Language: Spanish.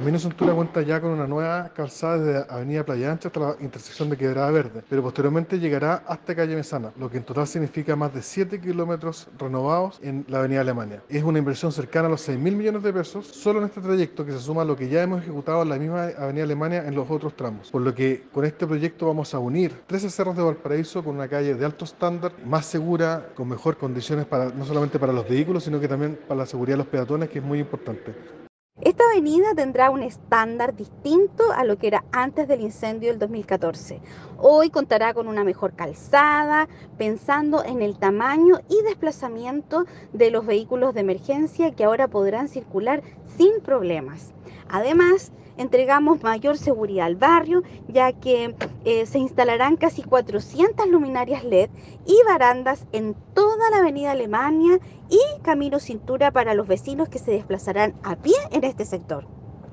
Camino Cintura cuenta ya con una nueva calzada desde Avenida Playa Ancha hasta la intersección de Quebrada Verde, pero posteriormente llegará hasta Calle Mesana, lo que en total significa más de 7 kilómetros renovados en la Avenida Alemania. Es una inversión cercana a los 6 mil millones de pesos solo en este trayecto que se suma a lo que ya hemos ejecutado en la misma Avenida Alemania en los otros tramos, por lo que con este proyecto vamos a unir 13 cerros de Valparaíso con una calle de alto estándar, más segura, con mejor condiciones para no solamente para los vehículos, sino que también para la seguridad de los peatones, que es muy importante. Esta avenida tendrá un estándar distinto a lo que era antes del incendio del 2014. Hoy contará con una mejor calzada, pensando en el tamaño y desplazamiento de los vehículos de emergencia que ahora podrán circular sin problemas. Además, entregamos mayor seguridad al barrio, ya que eh, se instalarán casi 400 luminarias LED y barandas en toda la avenida Alemania y camino cintura para los vecinos que se desplazarán a pie en este sector.